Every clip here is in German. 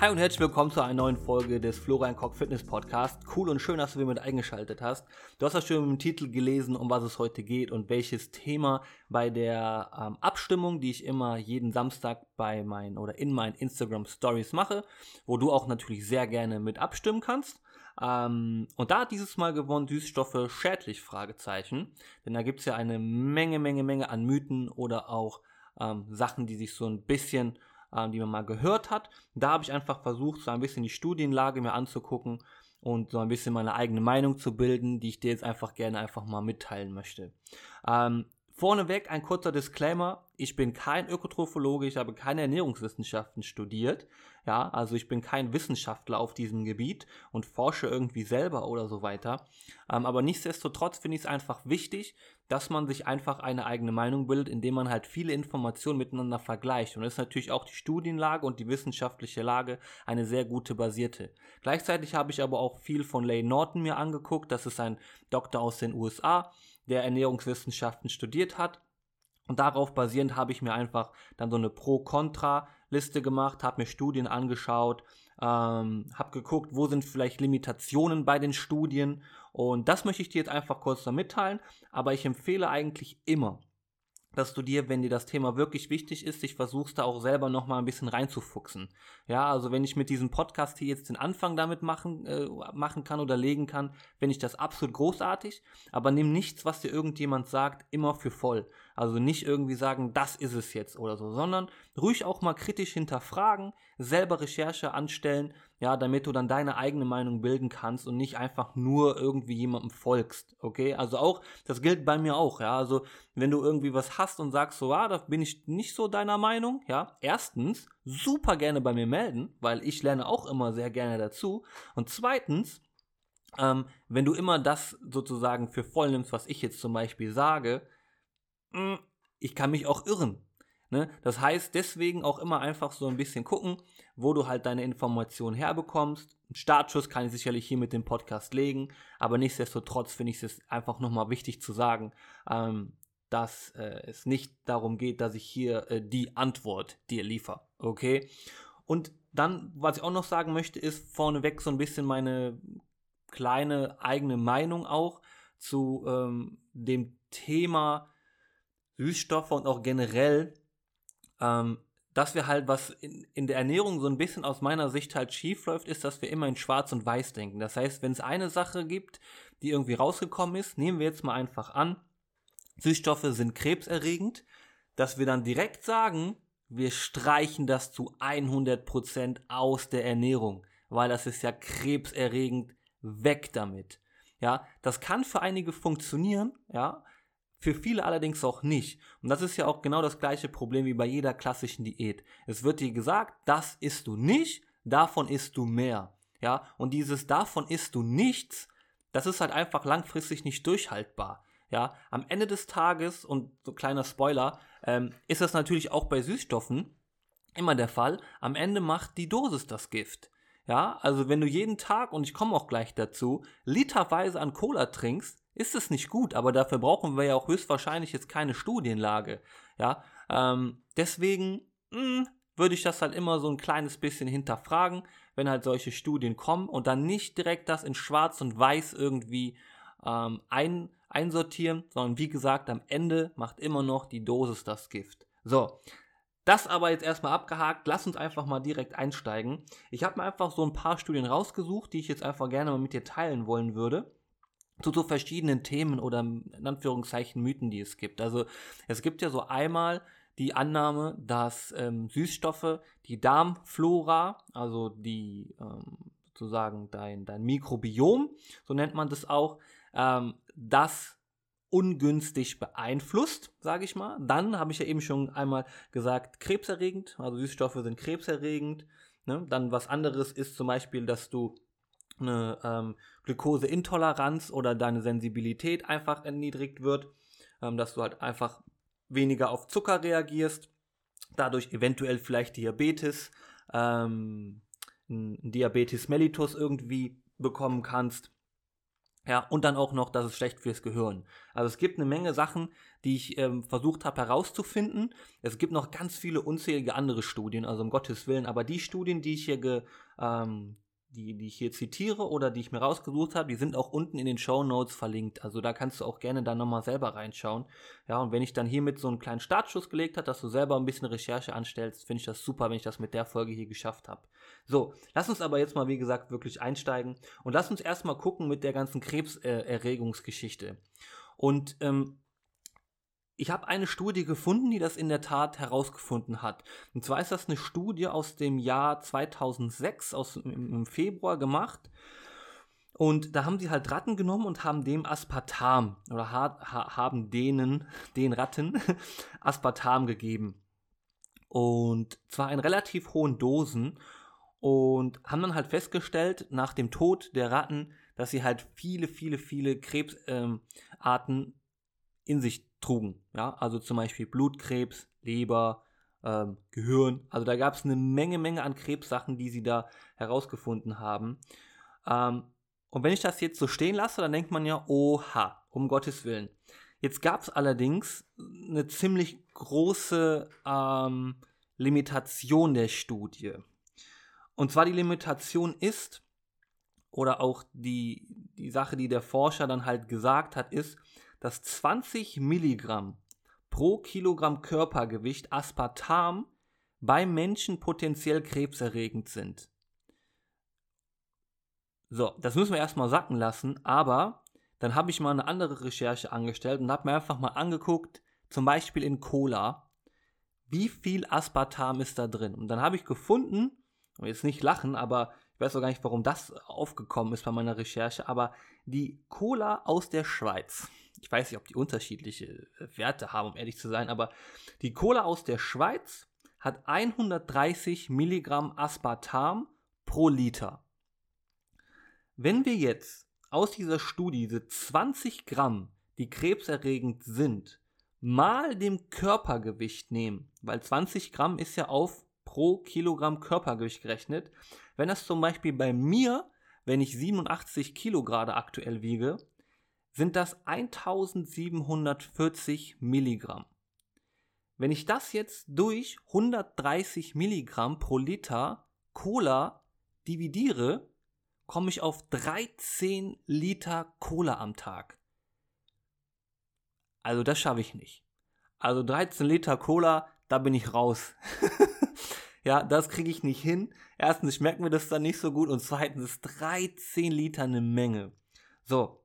Hi und herzlich willkommen zu einer neuen Folge des Florian Koch Fitness Podcast. Cool und schön, dass du wieder mit eingeschaltet hast. Du hast ja schon im Titel gelesen, um was es heute geht und welches Thema bei der ähm, Abstimmung, die ich immer jeden Samstag bei meinen oder in meinen Instagram Stories mache, wo du auch natürlich sehr gerne mit abstimmen kannst. Ähm, und da hat dieses Mal gewonnen Süßstoffe schädlich? Fragezeichen. Denn da gibt es ja eine Menge, Menge, Menge an Mythen oder auch ähm, Sachen, die sich so ein bisschen äh, die man mal gehört hat. Da habe ich einfach versucht, so ein bisschen die Studienlage mir anzugucken und so ein bisschen meine eigene Meinung zu bilden, die ich dir jetzt einfach gerne einfach mal mitteilen möchte. Ähm, Vorneweg ein kurzer Disclaimer. Ich bin kein Ökotrophologe, ich habe keine Ernährungswissenschaften studiert. Ja, also ich bin kein Wissenschaftler auf diesem Gebiet und forsche irgendwie selber oder so weiter. Ähm, aber nichtsdestotrotz finde ich es einfach wichtig, dass man sich einfach eine eigene Meinung bildet, indem man halt viele Informationen miteinander vergleicht. Und das ist natürlich auch die Studienlage und die wissenschaftliche Lage eine sehr gute basierte. Gleichzeitig habe ich aber auch viel von Lane Norton mir angeguckt. Das ist ein Doktor aus den USA der Ernährungswissenschaften studiert hat. Und darauf basierend habe ich mir einfach dann so eine Pro-Kontra-Liste gemacht, habe mir Studien angeschaut, ähm, habe geguckt, wo sind vielleicht Limitationen bei den Studien. Und das möchte ich dir jetzt einfach kurz da mitteilen. Aber ich empfehle eigentlich immer, dass du dir, wenn dir das Thema wirklich wichtig ist, dich versuchst da auch selber nochmal ein bisschen reinzufuchsen. Ja, also wenn ich mit diesem Podcast hier jetzt den Anfang damit machen, äh, machen kann oder legen kann, finde ich das absolut großartig. Aber nimm nichts, was dir irgendjemand sagt, immer für voll. Also nicht irgendwie sagen, das ist es jetzt oder so, sondern ruhig auch mal kritisch hinterfragen, selber Recherche anstellen, ja, damit du dann deine eigene Meinung bilden kannst und nicht einfach nur irgendwie jemandem folgst, okay? Also auch, das gilt bei mir auch, ja, also wenn du irgendwie was hast und sagst so, ah, da bin ich nicht so deiner Meinung, ja, erstens, super gerne bei mir melden, weil ich lerne auch immer sehr gerne dazu. Und zweitens, ähm, wenn du immer das sozusagen für voll nimmst, was ich jetzt zum Beispiel sage, ich kann mich auch irren. Ne? Das heißt, deswegen auch immer einfach so ein bisschen gucken, wo du halt deine Informationen herbekommst. Ein Startschuss kann ich sicherlich hier mit dem Podcast legen, aber nichtsdestotrotz finde ich es einfach nochmal wichtig zu sagen, ähm, dass äh, es nicht darum geht, dass ich hier äh, die Antwort dir liefere. Okay? Und dann, was ich auch noch sagen möchte, ist vorneweg so ein bisschen meine kleine eigene Meinung auch zu ähm, dem Thema Süßstoffe und auch generell, ähm, dass wir halt, was in, in, der Ernährung so ein bisschen aus meiner Sicht halt schief läuft, ist, dass wir immer in Schwarz und Weiß denken. Das heißt, wenn es eine Sache gibt, die irgendwie rausgekommen ist, nehmen wir jetzt mal einfach an, Süßstoffe sind krebserregend, dass wir dann direkt sagen, wir streichen das zu 100% aus der Ernährung, weil das ist ja krebserregend, weg damit. Ja, das kann für einige funktionieren, ja, für viele allerdings auch nicht. Und das ist ja auch genau das gleiche Problem wie bei jeder klassischen Diät. Es wird dir gesagt, das isst du nicht, davon isst du mehr. Ja, und dieses davon isst du nichts, das ist halt einfach langfristig nicht durchhaltbar. Ja, am Ende des Tages, und so kleiner Spoiler, ähm, ist das natürlich auch bei Süßstoffen immer der Fall. Am Ende macht die Dosis das Gift. Ja, also wenn du jeden Tag, und ich komme auch gleich dazu, literweise an Cola trinkst, ist es nicht gut, aber dafür brauchen wir ja auch höchstwahrscheinlich jetzt keine Studienlage. Ja, ähm, deswegen hm, würde ich das halt immer so ein kleines bisschen hinterfragen, wenn halt solche Studien kommen und dann nicht direkt das in Schwarz und Weiß irgendwie ähm, ein, einsortieren, sondern wie gesagt, am Ende macht immer noch die Dosis das Gift. So, das aber jetzt erstmal abgehakt. Lass uns einfach mal direkt einsteigen. Ich habe mir einfach so ein paar Studien rausgesucht, die ich jetzt einfach gerne mal mit dir teilen wollen würde zu so verschiedenen Themen oder in Anführungszeichen Mythen, die es gibt. Also es gibt ja so einmal die Annahme, dass ähm, Süßstoffe die Darmflora, also die ähm, sozusagen dein, dein Mikrobiom, so nennt man das auch, ähm, das ungünstig beeinflusst, sage ich mal. Dann habe ich ja eben schon einmal gesagt, krebserregend, also Süßstoffe sind krebserregend. Ne? Dann was anderes ist zum Beispiel, dass du eine ähm, Glukoseintoleranz oder deine Sensibilität einfach erniedrigt wird, ähm, dass du halt einfach weniger auf Zucker reagierst, dadurch eventuell vielleicht Diabetes, ähm, Diabetes mellitus irgendwie bekommen kannst. Ja, und dann auch noch, dass es schlecht fürs Gehirn. Also es gibt eine Menge Sachen, die ich ähm, versucht habe herauszufinden. Es gibt noch ganz viele unzählige andere Studien, also um Gottes Willen, aber die Studien, die ich hier ge, ähm, die, die ich hier zitiere oder die ich mir rausgesucht habe, die sind auch unten in den Show Notes verlinkt. Also da kannst du auch gerne dann nochmal selber reinschauen. Ja, und wenn ich dann hiermit so einen kleinen Startschuss gelegt habe, dass du selber ein bisschen Recherche anstellst, finde ich das super, wenn ich das mit der Folge hier geschafft habe. So, lass uns aber jetzt mal, wie gesagt, wirklich einsteigen und lass uns erstmal gucken mit der ganzen Krebserregungsgeschichte. Äh, und ähm, ich habe eine Studie gefunden, die das in der Tat herausgefunden hat. Und zwar ist das eine Studie aus dem Jahr 2006, aus, im Februar gemacht. Und da haben sie halt Ratten genommen und haben dem Aspartam oder ha haben denen, den Ratten, Aspartam gegeben. Und zwar in relativ hohen Dosen. Und haben dann halt festgestellt, nach dem Tod der Ratten, dass sie halt viele, viele, viele Krebsarten ähm, in sich trugen. Ja, also zum Beispiel Blutkrebs, Leber, ähm, Gehirn. Also da gab es eine Menge, Menge an Krebssachen, die sie da herausgefunden haben. Ähm, und wenn ich das jetzt so stehen lasse, dann denkt man ja, oha, um Gottes Willen. Jetzt gab es allerdings eine ziemlich große ähm, Limitation der Studie. Und zwar die Limitation ist, oder auch die, die Sache, die der Forscher dann halt gesagt hat, ist, dass 20 Milligramm pro Kilogramm Körpergewicht Aspartam beim Menschen potenziell krebserregend sind. So, das müssen wir erstmal sacken lassen, aber dann habe ich mal eine andere Recherche angestellt und habe mir einfach mal angeguckt, zum Beispiel in Cola, wie viel Aspartam ist da drin. Und dann habe ich gefunden, jetzt nicht lachen, aber ich weiß auch gar nicht, warum das aufgekommen ist bei meiner Recherche, aber die Cola aus der Schweiz ich weiß nicht, ob die unterschiedliche äh, Werte haben, um ehrlich zu sein, aber die Cola aus der Schweiz hat 130 Milligramm Aspartam pro Liter. Wenn wir jetzt aus dieser Studie diese 20 Gramm, die krebserregend sind, mal dem Körpergewicht nehmen, weil 20 Gramm ist ja auf pro Kilogramm Körpergewicht gerechnet. Wenn das zum Beispiel bei mir, wenn ich 87 Kilo gerade aktuell wiege, sind das 1740 Milligramm. Wenn ich das jetzt durch 130 Milligramm pro Liter Cola dividiere, komme ich auf 13 Liter Cola am Tag. Also das schaffe ich nicht. Also 13 Liter Cola, da bin ich raus. ja, das kriege ich nicht hin. Erstens schmeckt mir das dann nicht so gut und zweitens ist 13 Liter eine Menge. So,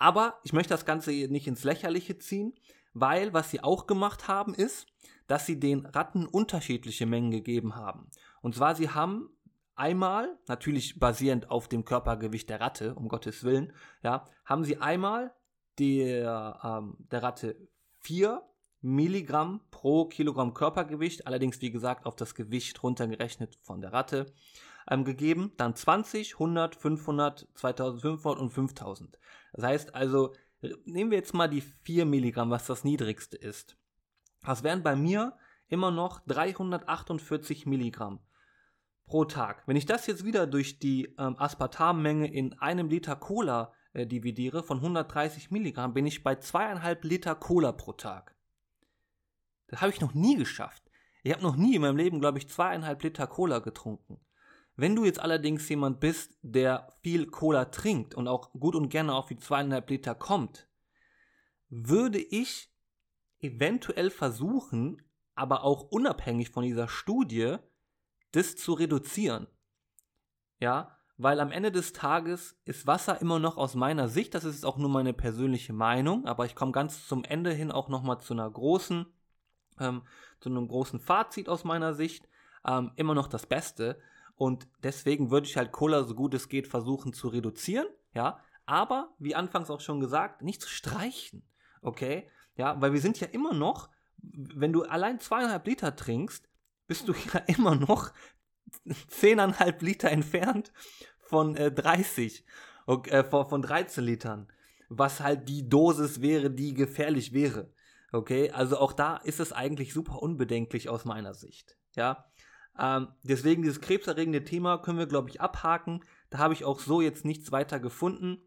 aber ich möchte das Ganze nicht ins Lächerliche ziehen, weil was sie auch gemacht haben ist, dass sie den Ratten unterschiedliche Mengen gegeben haben. Und zwar, sie haben einmal, natürlich basierend auf dem Körpergewicht der Ratte, um Gottes Willen, ja, haben sie einmal der, ähm, der Ratte 4 Milligramm pro Kilogramm Körpergewicht, allerdings wie gesagt auf das Gewicht runtergerechnet von der Ratte, ähm, gegeben. Dann 20, 100, 500, 2500 und 5000. Das heißt also, nehmen wir jetzt mal die 4 Milligramm, was das niedrigste ist. Das wären bei mir immer noch 348 Milligramm pro Tag. Wenn ich das jetzt wieder durch die ähm, Aspartammenge in einem Liter Cola äh, dividiere von 130 Milligramm, bin ich bei zweieinhalb Liter Cola pro Tag. Das habe ich noch nie geschafft. Ich habe noch nie in meinem Leben, glaube ich, zweieinhalb Liter Cola getrunken. Wenn du jetzt allerdings jemand bist, der viel Cola trinkt und auch gut und gerne auf die zweieinhalb Liter kommt, würde ich eventuell versuchen, aber auch unabhängig von dieser Studie, das zu reduzieren. Ja, weil am Ende des Tages ist Wasser immer noch aus meiner Sicht, das ist auch nur meine persönliche Meinung, aber ich komme ganz zum Ende hin auch nochmal zu einer großen, ähm, zu einem großen Fazit aus meiner Sicht, ähm, immer noch das Beste. Und deswegen würde ich halt Cola so gut es geht versuchen zu reduzieren, ja. Aber, wie anfangs auch schon gesagt, nicht zu streichen, okay? Ja, weil wir sind ja immer noch, wenn du allein zweieinhalb Liter trinkst, bist du ja immer noch zehneinhalb Liter entfernt von äh, 30, okay, äh, von 13 Litern. Was halt die Dosis wäre, die gefährlich wäre. Okay, also auch da ist es eigentlich super unbedenklich aus meiner Sicht. Ja, ähm, deswegen dieses krebserregende Thema können wir, glaube ich, abhaken. Da habe ich auch so jetzt nichts weiter gefunden.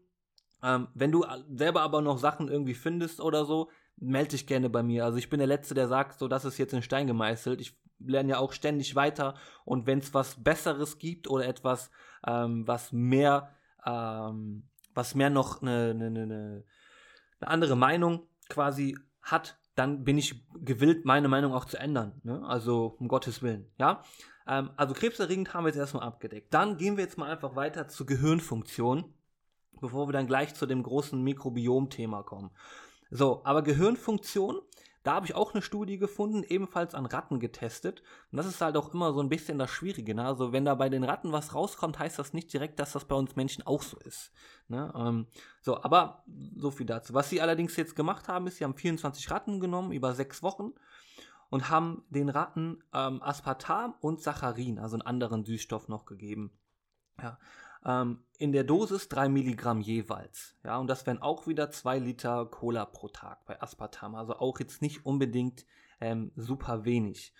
Ähm, wenn du selber aber noch Sachen irgendwie findest oder so, melde dich gerne bei mir. Also ich bin der Letzte, der sagt, so, das ist jetzt in Stein gemeißelt. Ich lerne ja auch ständig weiter und wenn es was Besseres gibt oder etwas, ähm, was mehr, ähm, was mehr noch eine, eine, eine, eine andere Meinung quasi hat, dann bin ich gewillt, meine Meinung auch zu ändern. Ne? Also um Gottes Willen. Ja. Ähm, also krebserregend haben wir jetzt erstmal abgedeckt. Dann gehen wir jetzt mal einfach weiter zur Gehirnfunktion, bevor wir dann gleich zu dem großen Mikrobiom-Thema kommen. So, aber Gehirnfunktion da habe ich auch eine Studie gefunden, ebenfalls an Ratten getestet. Und das ist halt auch immer so ein bisschen das Schwierige. Ne? Also wenn da bei den Ratten was rauskommt, heißt das nicht direkt, dass das bei uns Menschen auch so ist. Ne? Ähm, so, aber so viel dazu. Was sie allerdings jetzt gemacht haben, ist, sie haben 24 Ratten genommen über sechs Wochen und haben den Ratten ähm, Aspartam und Saccharin, also einen anderen Süßstoff noch gegeben. Ja, ähm, in der Dosis 3 Milligramm jeweils. Ja, und das wären auch wieder 2 Liter Cola pro Tag bei Aspartam. Also auch jetzt nicht unbedingt ähm, super wenig.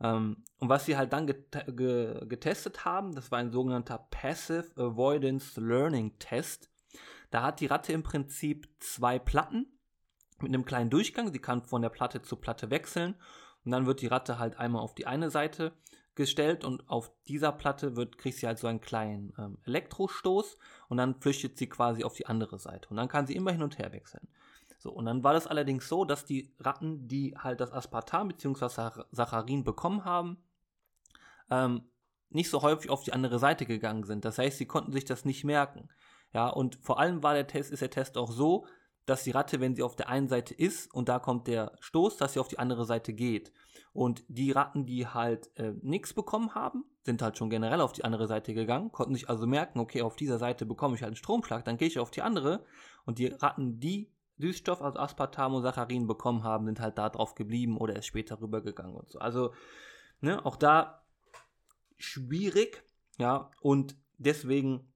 Ähm, und was sie halt dann get ge getestet haben, das war ein sogenannter Passive Avoidance Learning Test. Da hat die Ratte im Prinzip zwei Platten mit einem kleinen Durchgang. Sie kann von der Platte zu Platte wechseln. Und dann wird die Ratte halt einmal auf die eine Seite gestellt und auf dieser Platte wird, kriegt sie halt so einen kleinen ähm, Elektrostoß und dann flüchtet sie quasi auf die andere Seite und dann kann sie immer hin und her wechseln. So, und dann war das allerdings so, dass die Ratten, die halt das Aspartam bzw. Saccharin bekommen haben, ähm, nicht so häufig auf die andere Seite gegangen sind. Das heißt, sie konnten sich das nicht merken. Ja, und vor allem war der Test, ist der Test auch so, dass die Ratte, wenn sie auf der einen Seite ist und da kommt der Stoß, dass sie auf die andere Seite geht. Und die Ratten, die halt äh, nichts bekommen haben, sind halt schon generell auf die andere Seite gegangen, konnten sich also merken, okay, auf dieser Seite bekomme ich halt einen Stromschlag, dann gehe ich auf die andere. Und die Ratten, die Süßstoff, also Aspartam und Saccharin bekommen haben, sind halt da drauf geblieben oder erst später rübergegangen und so. Also, ne, auch da schwierig, ja, und deswegen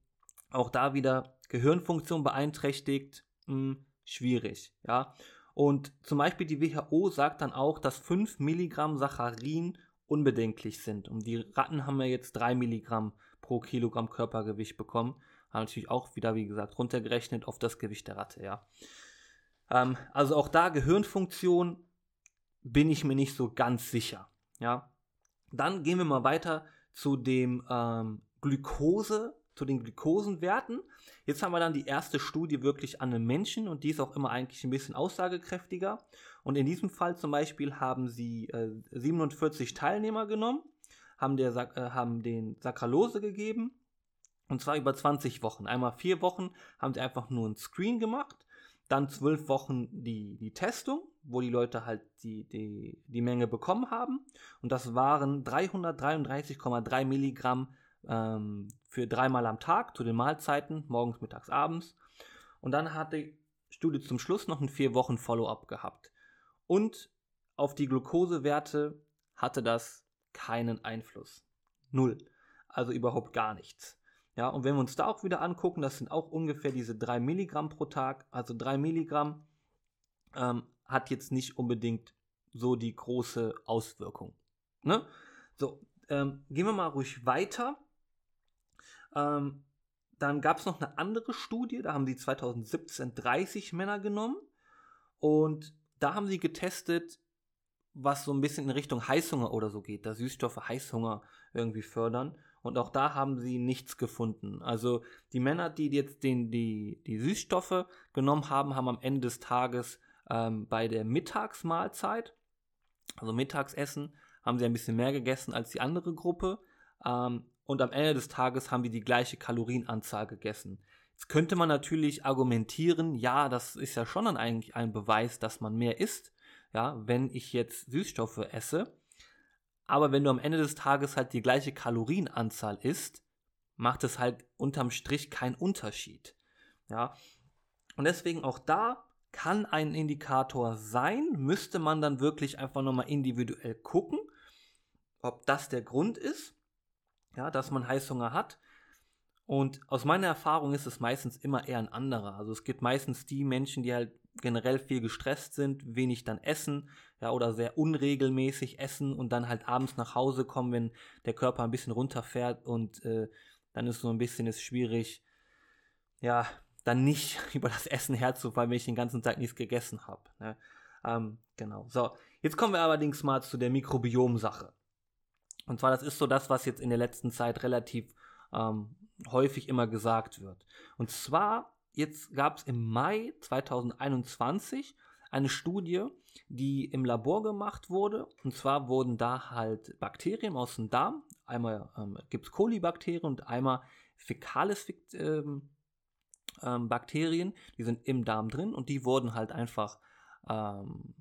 auch da wieder Gehirnfunktion beeinträchtigt, mh, hm, schwierig, ja. Und zum Beispiel die WHO sagt dann auch, dass 5 Milligramm Saccharin unbedenklich sind. Und die Ratten haben ja jetzt 3 Milligramm pro Kilogramm Körpergewicht bekommen. Haben natürlich auch wieder, wie gesagt, runtergerechnet auf das Gewicht der Ratte, ja. Ähm, also auch da Gehirnfunktion bin ich mir nicht so ganz sicher, ja. Dann gehen wir mal weiter zu dem ähm, Glukose zu den Glukosenwerten. Jetzt haben wir dann die erste Studie wirklich an einem Menschen und die ist auch immer eigentlich ein bisschen aussagekräftiger. Und in diesem Fall zum Beispiel haben sie äh, 47 Teilnehmer genommen, haben, der, äh, haben den Saccharose gegeben und zwar über 20 Wochen. Einmal vier Wochen haben sie einfach nur ein Screen gemacht, dann zwölf Wochen die, die Testung, wo die Leute halt die, die, die Menge bekommen haben. Und das waren 333,3 Milligramm ähm, für dreimal am Tag zu den Mahlzeiten, morgens, mittags, abends. Und dann hat die Studie zum Schluss noch ein vier Wochen Follow-up gehabt. Und auf die Glukosewerte hatte das keinen Einfluss. Null. Also überhaupt gar nichts. Ja, und wenn wir uns da auch wieder angucken, das sind auch ungefähr diese 3 Milligramm pro Tag. Also 3 Milligramm ähm, hat jetzt nicht unbedingt so die große Auswirkung. Ne? So, ähm, gehen wir mal ruhig weiter. Ähm, dann gab es noch eine andere Studie, da haben sie 2017 30 Männer genommen und da haben sie getestet, was so ein bisschen in Richtung Heißhunger oder so geht, dass Süßstoffe Heißhunger irgendwie fördern. Und auch da haben sie nichts gefunden. Also die Männer, die jetzt den, die, die Süßstoffe genommen haben, haben am Ende des Tages ähm, bei der Mittagsmahlzeit, also Mittagsessen, haben sie ein bisschen mehr gegessen als die andere Gruppe. Ähm, und am Ende des Tages haben wir die gleiche Kalorienanzahl gegessen. Jetzt könnte man natürlich argumentieren, ja, das ist ja schon dann eigentlich ein Beweis, dass man mehr isst, ja, wenn ich jetzt Süßstoffe esse. Aber wenn du am Ende des Tages halt die gleiche Kalorienanzahl isst, macht es halt unterm Strich keinen Unterschied. Ja. Und deswegen auch da kann ein Indikator sein, müsste man dann wirklich einfach nochmal individuell gucken, ob das der Grund ist ja, dass man Heißhunger hat. Und aus meiner Erfahrung ist es meistens immer eher ein anderer. Also es gibt meistens die Menschen, die halt generell viel gestresst sind, wenig dann essen, ja, oder sehr unregelmäßig essen und dann halt abends nach Hause kommen, wenn der Körper ein bisschen runterfährt und äh, dann ist so ein bisschen ist schwierig, ja, dann nicht über das Essen herzufallen, wenn ich den ganzen Tag nichts gegessen habe. Ne? Ähm, genau. So, jetzt kommen wir allerdings mal zu der Mikrobiom-Sache. Und zwar, das ist so das, was jetzt in der letzten Zeit relativ ähm, häufig immer gesagt wird. Und zwar, jetzt gab es im Mai 2021 eine Studie, die im Labor gemacht wurde. Und zwar wurden da halt Bakterien aus dem Darm, einmal ähm, gibt es Kolibakterien und einmal Fäkales ähm, ähm, Bakterien, die sind im Darm drin und die wurden halt einfach ähm,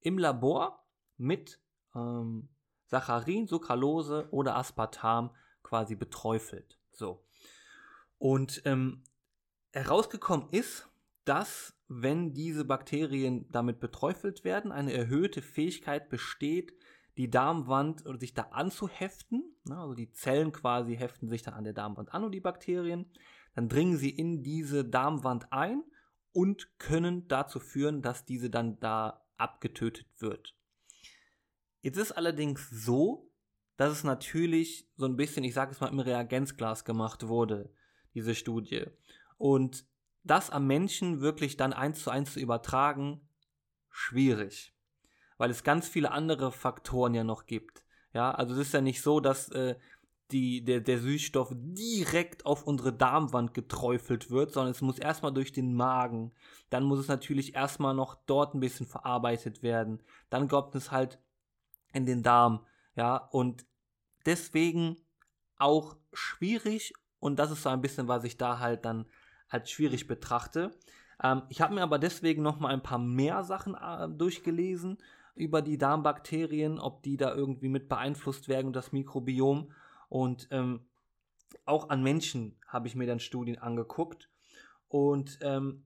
im Labor mit ähm, Saccharin, Sucralose oder Aspartam quasi beträufelt. So. Und ähm, herausgekommen ist, dass wenn diese Bakterien damit beträufelt werden, eine erhöhte Fähigkeit besteht, die Darmwand oder sich da anzuheften. Ne, also die Zellen quasi heften sich dann an der Darmwand an und die Bakterien. Dann dringen sie in diese Darmwand ein und können dazu führen, dass diese dann da abgetötet wird. Jetzt ist allerdings so, dass es natürlich so ein bisschen, ich sage es mal, im Reagenzglas gemacht wurde, diese Studie. Und das am Menschen wirklich dann eins zu eins zu übertragen, schwierig. Weil es ganz viele andere Faktoren ja noch gibt. Ja, also es ist ja nicht so, dass äh, die, der, der Süßstoff direkt auf unsere Darmwand geträufelt wird, sondern es muss erstmal durch den Magen. Dann muss es natürlich erstmal noch dort ein bisschen verarbeitet werden. Dann kommt es halt in den Darm. Ja, und deswegen auch schwierig. Und das ist so ein bisschen, was ich da halt dann als schwierig betrachte. Ähm, ich habe mir aber deswegen noch mal ein paar mehr Sachen äh, durchgelesen über die Darmbakterien, ob die da irgendwie mit beeinflusst werden das Mikrobiom. Und ähm, auch an Menschen habe ich mir dann Studien angeguckt. Und ähm,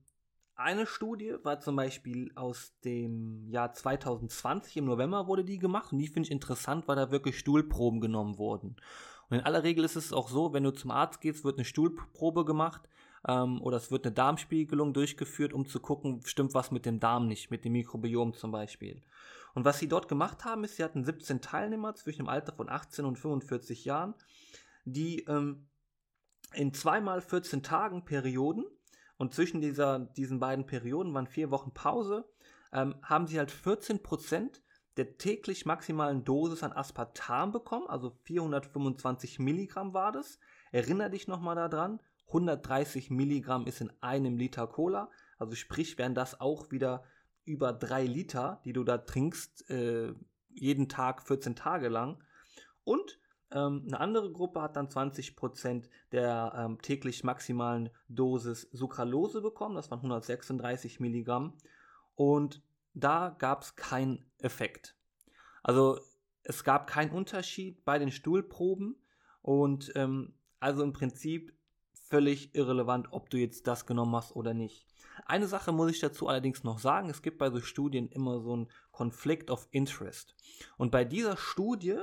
eine Studie war zum Beispiel aus dem Jahr 2020, im November wurde die gemacht und die finde ich interessant, weil da wirklich Stuhlproben genommen wurden. Und in aller Regel ist es auch so, wenn du zum Arzt gehst, wird eine Stuhlprobe gemacht ähm, oder es wird eine Darmspiegelung durchgeführt, um zu gucken, stimmt was mit dem Darm nicht, mit dem Mikrobiom zum Beispiel. Und was sie dort gemacht haben, ist, sie hatten 17 Teilnehmer zwischen dem Alter von 18 und 45 Jahren, die ähm, in zweimal 14 Tagen Perioden und zwischen dieser, diesen beiden Perioden waren vier Wochen Pause, ähm, haben sie halt 14 Prozent der täglich maximalen Dosis an Aspartam bekommen, also 425 Milligramm war das. Erinner dich nochmal daran, 130 Milligramm ist in einem Liter Cola. Also sprich, wären das auch wieder über drei Liter, die du da trinkst, äh, jeden Tag 14 Tage lang. Und ähm, eine andere Gruppe hat dann 20% der ähm, täglich maximalen Dosis Sucralose bekommen. Das waren 136 Milligramm. Und da gab es keinen Effekt. Also es gab keinen Unterschied bei den Stuhlproben. Und ähm, also im Prinzip völlig irrelevant, ob du jetzt das genommen hast oder nicht. Eine Sache muss ich dazu allerdings noch sagen, es gibt bei so Studien immer so einen Conflict of Interest. Und bei dieser Studie,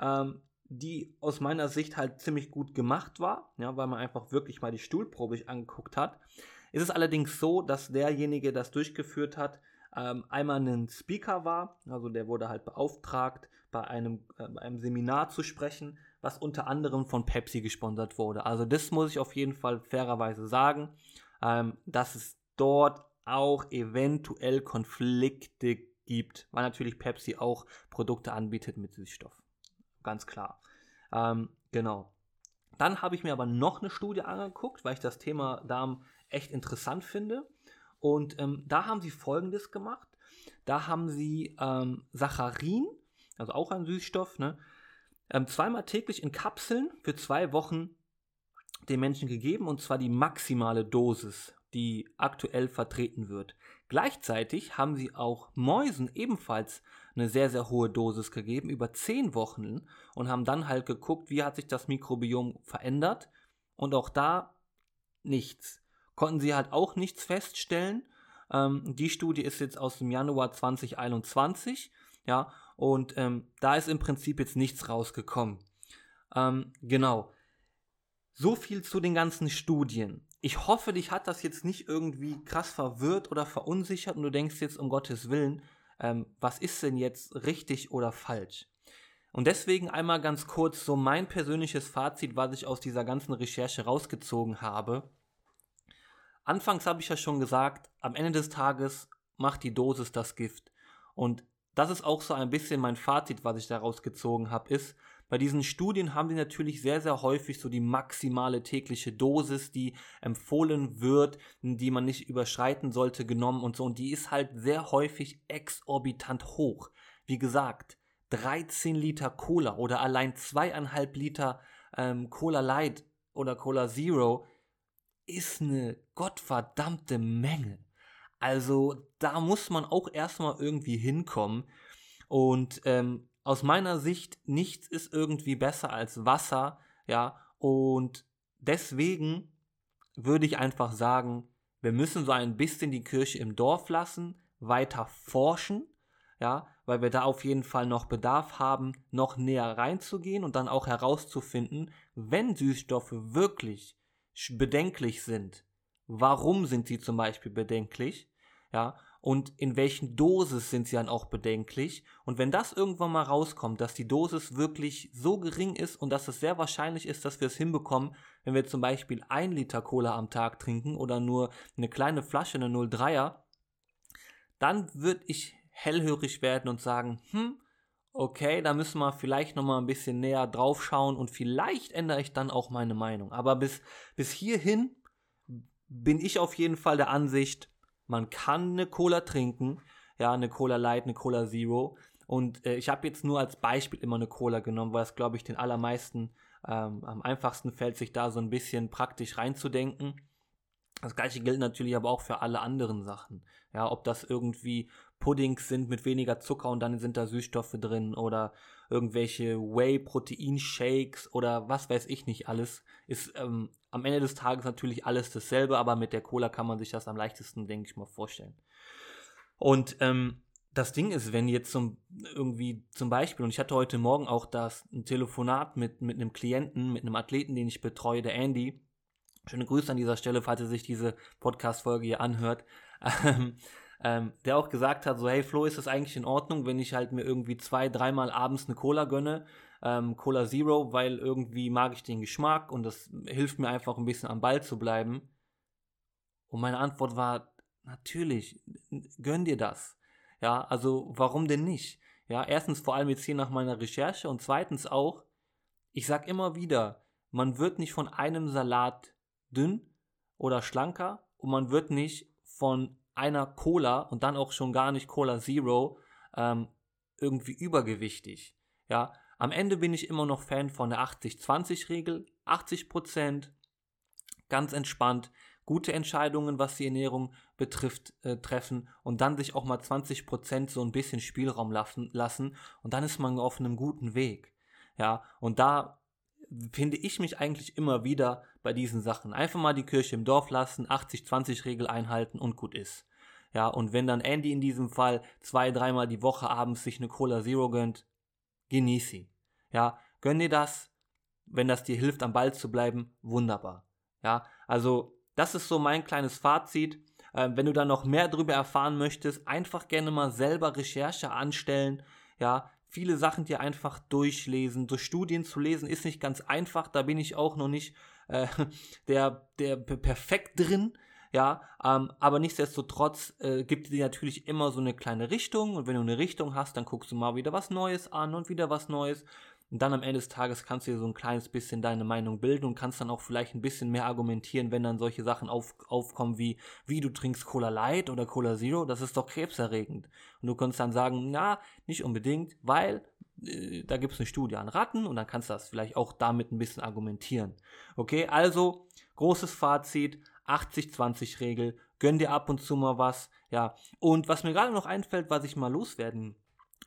ähm, die aus meiner Sicht halt ziemlich gut gemacht war, ja, weil man einfach wirklich mal die Stuhlprobe angeguckt hat, ist es allerdings so, dass derjenige, das durchgeführt hat, ähm, einmal ein Speaker war, also der wurde halt beauftragt, bei einem, äh, bei einem Seminar zu sprechen, was unter anderem von Pepsi gesponsert wurde. Also das muss ich auf jeden Fall fairerweise sagen, ähm, dass es dort auch eventuell Konflikte gibt, weil natürlich Pepsi auch Produkte anbietet mit Süßstoff. Ganz klar. Ähm, genau. Dann habe ich mir aber noch eine Studie angeguckt, weil ich das Thema Darm echt interessant finde. Und ähm, da haben sie Folgendes gemacht. Da haben sie ähm, Saccharin, also auch ein Süßstoff, ne, ähm, zweimal täglich in Kapseln für zwei Wochen den Menschen gegeben und zwar die maximale Dosis, die aktuell vertreten wird. Gleichzeitig haben sie auch Mäusen ebenfalls eine sehr, sehr hohe Dosis gegeben, über zehn Wochen und haben dann halt geguckt, wie hat sich das Mikrobiom verändert und auch da nichts. Konnten sie halt auch nichts feststellen. Ähm, die Studie ist jetzt aus dem Januar 2021, ja, und ähm, da ist im Prinzip jetzt nichts rausgekommen. Ähm, genau. So viel zu den ganzen Studien. Ich hoffe, dich hat das jetzt nicht irgendwie krass verwirrt oder verunsichert und du denkst jetzt um Gottes Willen, ähm, was ist denn jetzt richtig oder falsch? Und deswegen einmal ganz kurz so mein persönliches Fazit, was ich aus dieser ganzen Recherche rausgezogen habe. anfangs habe ich ja schon gesagt, am Ende des Tages macht die Dosis das Gift. Und das ist auch so ein bisschen mein Fazit, was ich daraus gezogen habe, ist, bei diesen Studien haben die natürlich sehr, sehr häufig so die maximale tägliche Dosis, die empfohlen wird, die man nicht überschreiten sollte, genommen und so. Und die ist halt sehr häufig exorbitant hoch. Wie gesagt, 13 Liter Cola oder allein zweieinhalb Liter ähm, Cola Light oder Cola Zero ist eine gottverdammte Menge. Also da muss man auch erstmal irgendwie hinkommen. Und ähm, aus meiner Sicht, nichts ist irgendwie besser als Wasser, ja, und deswegen würde ich einfach sagen, wir müssen so ein bisschen die Kirche im Dorf lassen, weiter forschen, ja, weil wir da auf jeden Fall noch Bedarf haben, noch näher reinzugehen und dann auch herauszufinden, wenn Süßstoffe wirklich bedenklich sind, warum sind sie zum Beispiel bedenklich, ja, und in welchen Dosis sind sie dann auch bedenklich. Und wenn das irgendwann mal rauskommt, dass die Dosis wirklich so gering ist und dass es sehr wahrscheinlich ist, dass wir es hinbekommen, wenn wir zum Beispiel ein Liter Cola am Tag trinken oder nur eine kleine Flasche, eine 03er, dann würde ich hellhörig werden und sagen, hm, okay, da müssen wir vielleicht nochmal ein bisschen näher drauf schauen und vielleicht ändere ich dann auch meine Meinung. Aber bis, bis hierhin bin ich auf jeden Fall der Ansicht, man kann eine Cola trinken, ja, eine Cola Light, eine Cola Zero. Und äh, ich habe jetzt nur als Beispiel immer eine Cola genommen, weil es, glaube ich, den allermeisten ähm, am einfachsten fällt, sich da so ein bisschen praktisch reinzudenken. Das gleiche gilt natürlich aber auch für alle anderen Sachen. Ja, ob das irgendwie Puddings sind mit weniger Zucker und dann sind da Süßstoffe drin oder irgendwelche Whey-Protein-Shakes oder was weiß ich nicht alles, ist ähm, am Ende des Tages natürlich alles dasselbe, aber mit der Cola kann man sich das am leichtesten, denke ich mal, vorstellen. Und ähm, das Ding ist, wenn jetzt zum, irgendwie zum Beispiel, und ich hatte heute Morgen auch das, ein Telefonat mit, mit einem Klienten, mit einem Athleten, den ich betreue, der Andy. Schöne Grüße an dieser Stelle, falls er sich diese Podcast-Folge hier anhört. Ähm, ähm, der auch gesagt hat, so hey Flo, ist das eigentlich in Ordnung, wenn ich halt mir irgendwie zwei, dreimal abends eine Cola gönne, ähm, Cola Zero, weil irgendwie mag ich den Geschmack und das hilft mir einfach ein bisschen am Ball zu bleiben. Und meine Antwort war, natürlich, gönn dir das. Ja, also warum denn nicht? Ja, erstens vor allem jetzt hier nach meiner Recherche und zweitens auch, ich sag immer wieder, man wird nicht von einem Salat dünn oder schlanker und man wird nicht von einer Cola und dann auch schon gar nicht Cola Zero ähm, irgendwie übergewichtig. Ja, am Ende bin ich immer noch Fan von der 80-20-Regel. 80 Prozent, ganz entspannt, gute Entscheidungen, was die Ernährung betrifft, äh, treffen und dann sich auch mal 20 Prozent so ein bisschen Spielraum lassen, lassen und dann ist man auf einem guten Weg. Ja, und da finde ich mich eigentlich immer wieder bei diesen Sachen. Einfach mal die Kirche im Dorf lassen, 80-20-Regel einhalten und gut ist. Ja, und wenn dann Andy in diesem Fall zwei, dreimal die Woche abends sich eine Cola Zero gönnt, genieß sie. Ja, gönn dir das. Wenn das dir hilft, am Ball zu bleiben, wunderbar. Ja, also das ist so mein kleines Fazit. Äh, wenn du da noch mehr darüber erfahren möchtest, einfach gerne mal selber Recherche anstellen. Ja, viele Sachen dir einfach durchlesen. So Studien zu lesen ist nicht ganz einfach. Da bin ich auch noch nicht äh, der, der perfekt drin ja, ähm, aber nichtsdestotrotz äh, gibt dir natürlich immer so eine kleine Richtung und wenn du eine Richtung hast, dann guckst du mal wieder was Neues an und wieder was Neues und dann am Ende des Tages kannst du dir so ein kleines bisschen deine Meinung bilden und kannst dann auch vielleicht ein bisschen mehr argumentieren, wenn dann solche Sachen auf, aufkommen wie, wie du trinkst Cola Light oder Cola Zero, das ist doch krebserregend. Und du kannst dann sagen, na, nicht unbedingt, weil äh, da gibt es eine Studie an Ratten und dann kannst du das vielleicht auch damit ein bisschen argumentieren. Okay, also großes Fazit, 80-20-Regel, gönn dir ab und zu mal was, ja. Und was mir gerade noch einfällt, was ich mal loswerden,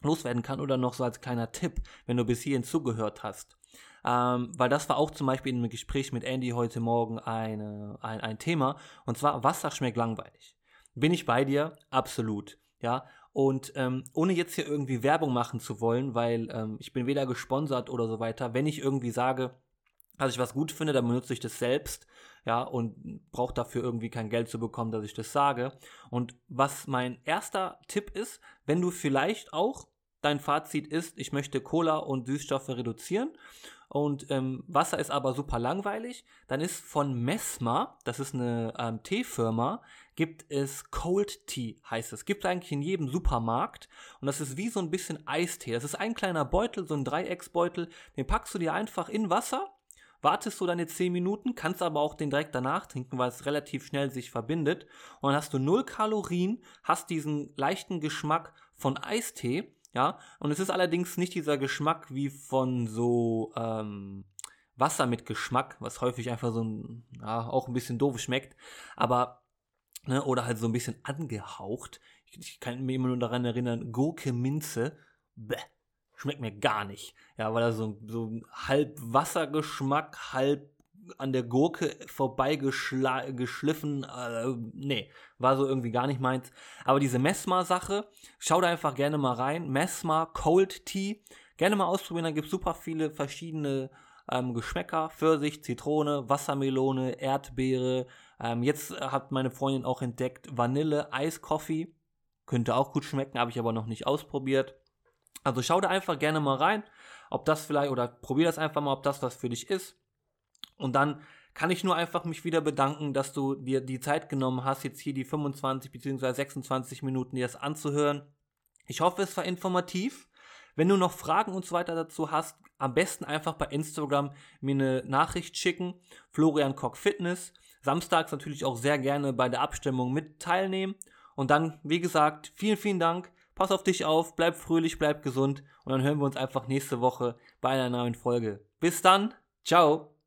loswerden kann oder noch so als kleiner Tipp, wenn du bis hierhin zugehört hast. Ähm, weil das war auch zum Beispiel in einem Gespräch mit Andy heute Morgen eine, ein, ein Thema. Und zwar, Wasser schmeckt langweilig. Bin ich bei dir? Absolut. Ja, und ähm, ohne jetzt hier irgendwie Werbung machen zu wollen, weil ähm, ich bin weder gesponsert oder so weiter, wenn ich irgendwie sage, dass ich was gut finde, dann benutze ich das selbst, ja, und brauche dafür irgendwie kein Geld zu bekommen, dass ich das sage. Und was mein erster Tipp ist, wenn du vielleicht auch dein Fazit ist, ich möchte Cola und Süßstoffe reduzieren und ähm, Wasser ist aber super langweilig, dann ist von Mesma, das ist eine ähm, Teefirma, gibt es Cold Tea, heißt es. Gibt es eigentlich in jedem Supermarkt und das ist wie so ein bisschen Eistee. Das ist ein kleiner Beutel, so ein Dreiecksbeutel, den packst du dir einfach in Wasser wartest du deine 10 Minuten, kannst aber auch den direkt danach trinken, weil es relativ schnell sich verbindet. Und dann hast du 0 Kalorien, hast diesen leichten Geschmack von Eistee, ja. Und es ist allerdings nicht dieser Geschmack wie von so ähm, Wasser mit Geschmack, was häufig einfach so ein, ja, auch ein bisschen doof schmeckt. Aber, ne, oder halt so ein bisschen angehaucht. Ich, ich kann mich immer nur daran erinnern, Gurke Minze. Bäh schmeckt mir gar nicht. Ja, weil er so, so halb Wassergeschmack, halb an der Gurke vorbeigeschliffen. Äh, nee, war so irgendwie gar nicht meins. Aber diese Mesma-Sache, schau da einfach gerne mal rein. Mesma Cold Tea. Gerne mal ausprobieren, da gibt es super viele verschiedene ähm, Geschmäcker. Pfirsich, Zitrone, Wassermelone, Erdbeere. Ähm, jetzt hat meine Freundin auch entdeckt Vanille, Eiskoffee. Könnte auch gut schmecken, habe ich aber noch nicht ausprobiert. Also schau da einfach gerne mal rein, ob das vielleicht, oder probier das einfach mal, ob das was für dich ist. Und dann kann ich nur einfach mich wieder bedanken, dass du dir die Zeit genommen hast, jetzt hier die 25 bzw. 26 Minuten dir das anzuhören. Ich hoffe, es war informativ. Wenn du noch Fragen und so weiter dazu hast, am besten einfach bei Instagram mir eine Nachricht schicken. Florian Koch Fitness. Samstags natürlich auch sehr gerne bei der Abstimmung mit teilnehmen. Und dann, wie gesagt, vielen, vielen Dank. Pass auf dich auf, bleib fröhlich, bleib gesund und dann hören wir uns einfach nächste Woche bei einer neuen Folge. Bis dann, ciao.